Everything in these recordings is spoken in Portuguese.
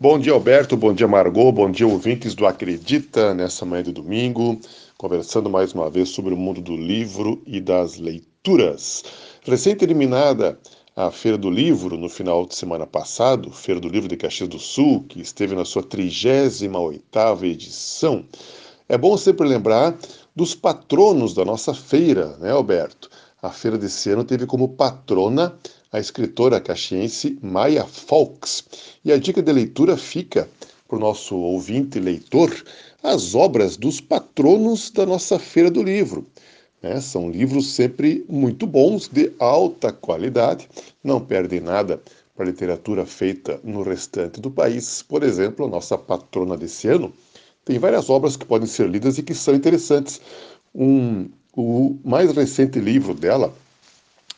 Bom dia, Alberto. Bom dia, Margot. Bom dia, ouvintes do Acredita, nessa manhã de domingo, conversando mais uma vez sobre o mundo do livro e das leituras. Recém-terminada a Feira do Livro, no final de semana passado, Feira do Livro de Caxias do Sul, que esteve na sua 38ª edição. É bom sempre lembrar dos patronos da nossa feira, né, Alberto? A feira desse ano teve como patrona a escritora caxiense Maya Fawkes. E a dica de leitura fica para o nosso ouvinte leitor as obras dos patronos da nossa Feira do Livro. É, são livros sempre muito bons, de alta qualidade, não perdem nada para a literatura feita no restante do país. Por exemplo, a nossa patrona desse ano tem várias obras que podem ser lidas e que são interessantes. Um, o mais recente livro dela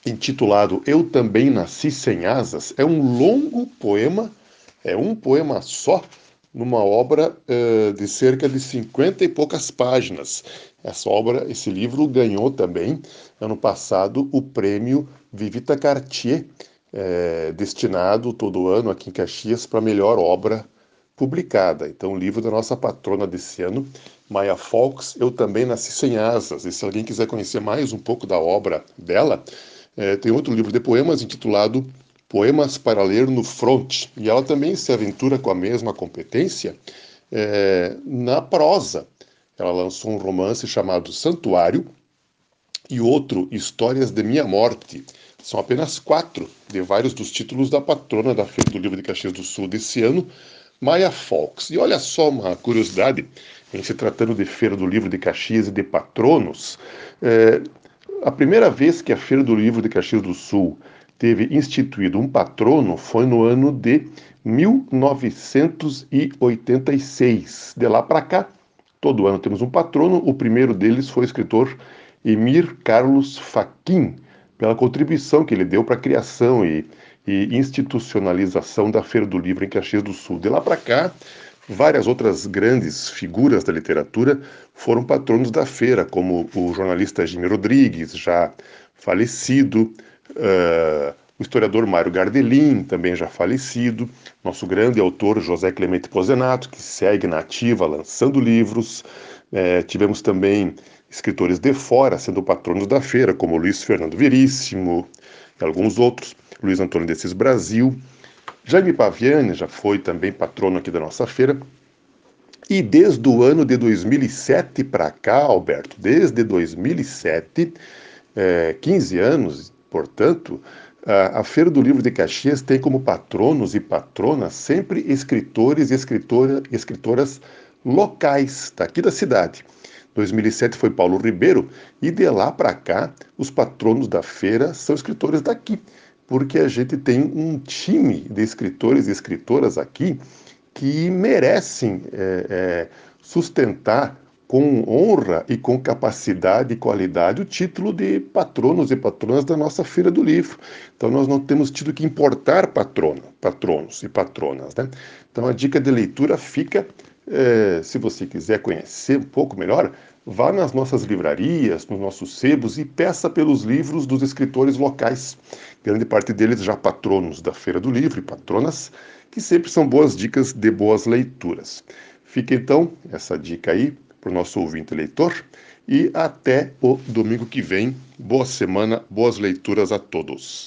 intitulado Eu Também Nasci Sem Asas, é um longo poema, é um poema só, numa obra uh, de cerca de 50 e poucas páginas. Essa obra, esse livro ganhou também, ano passado, o prêmio Vivita Cartier, é, destinado todo ano aqui em Caxias para a melhor obra publicada. Então, o livro da nossa patrona desse ano, Maya Fox, Eu Também Nasci Sem Asas. E se alguém quiser conhecer mais um pouco da obra dela, é, tem outro livro de poemas intitulado Poemas para Ler no Front, e ela também se aventura com a mesma competência é, na prosa. Ela lançou um romance chamado Santuário e outro Histórias de Minha Morte. São apenas quatro de vários dos títulos da patrona da Feira do Livro de Caxias do Sul desse ano, Maya Fox. E olha só uma curiosidade, em se tratando de Feira do Livro de Caxias e de patronos, é, a primeira vez que a Feira do Livro de Caxias do Sul teve instituído um patrono foi no ano de 1986. De lá para cá, todo ano temos um patrono. O primeiro deles foi o escritor Emir Carlos Faquin, pela contribuição que ele deu para a criação e, e institucionalização da Feira do Livro em Caxias do Sul. De lá para cá, Várias outras grandes figuras da literatura foram patronos da feira, como o jornalista Jimmy Rodrigues, já falecido, uh, o historiador Mário Gardelin, também já falecido, nosso grande autor José Clemente Pozenato, que segue na ativa lançando livros. Uh, tivemos também escritores de fora sendo patronos da feira, como Luiz Fernando Veríssimo e alguns outros, Luiz Antônio Desses Brasil. Jaime Paviani já foi também patrono aqui da nossa feira. E desde o ano de 2007 para cá, Alberto, desde 2007, é, 15 anos, portanto, a, a Feira do Livro de Caxias tem como patronos e patronas sempre escritores e escritora, escritoras locais daqui da cidade. 2007 foi Paulo Ribeiro e de lá para cá os patronos da feira são escritores daqui porque a gente tem um time de escritores e escritoras aqui que merecem é, é, sustentar com honra e com capacidade e qualidade o título de patronos e patronas da nossa Feira do Livro. Então nós não temos tido que importar patrono, patronos e patronas. Né? Então a dica de leitura fica, é, se você quiser conhecer um pouco melhor, vá nas nossas livrarias, nos nossos sebos e peça pelos livros dos escritores locais. Grande parte deles já patronos da Feira do Livro e patronas, que sempre são boas dicas de boas leituras. Fica então essa dica aí para o nosso ouvinte leitor e até o domingo que vem. Boa semana, boas leituras a todos.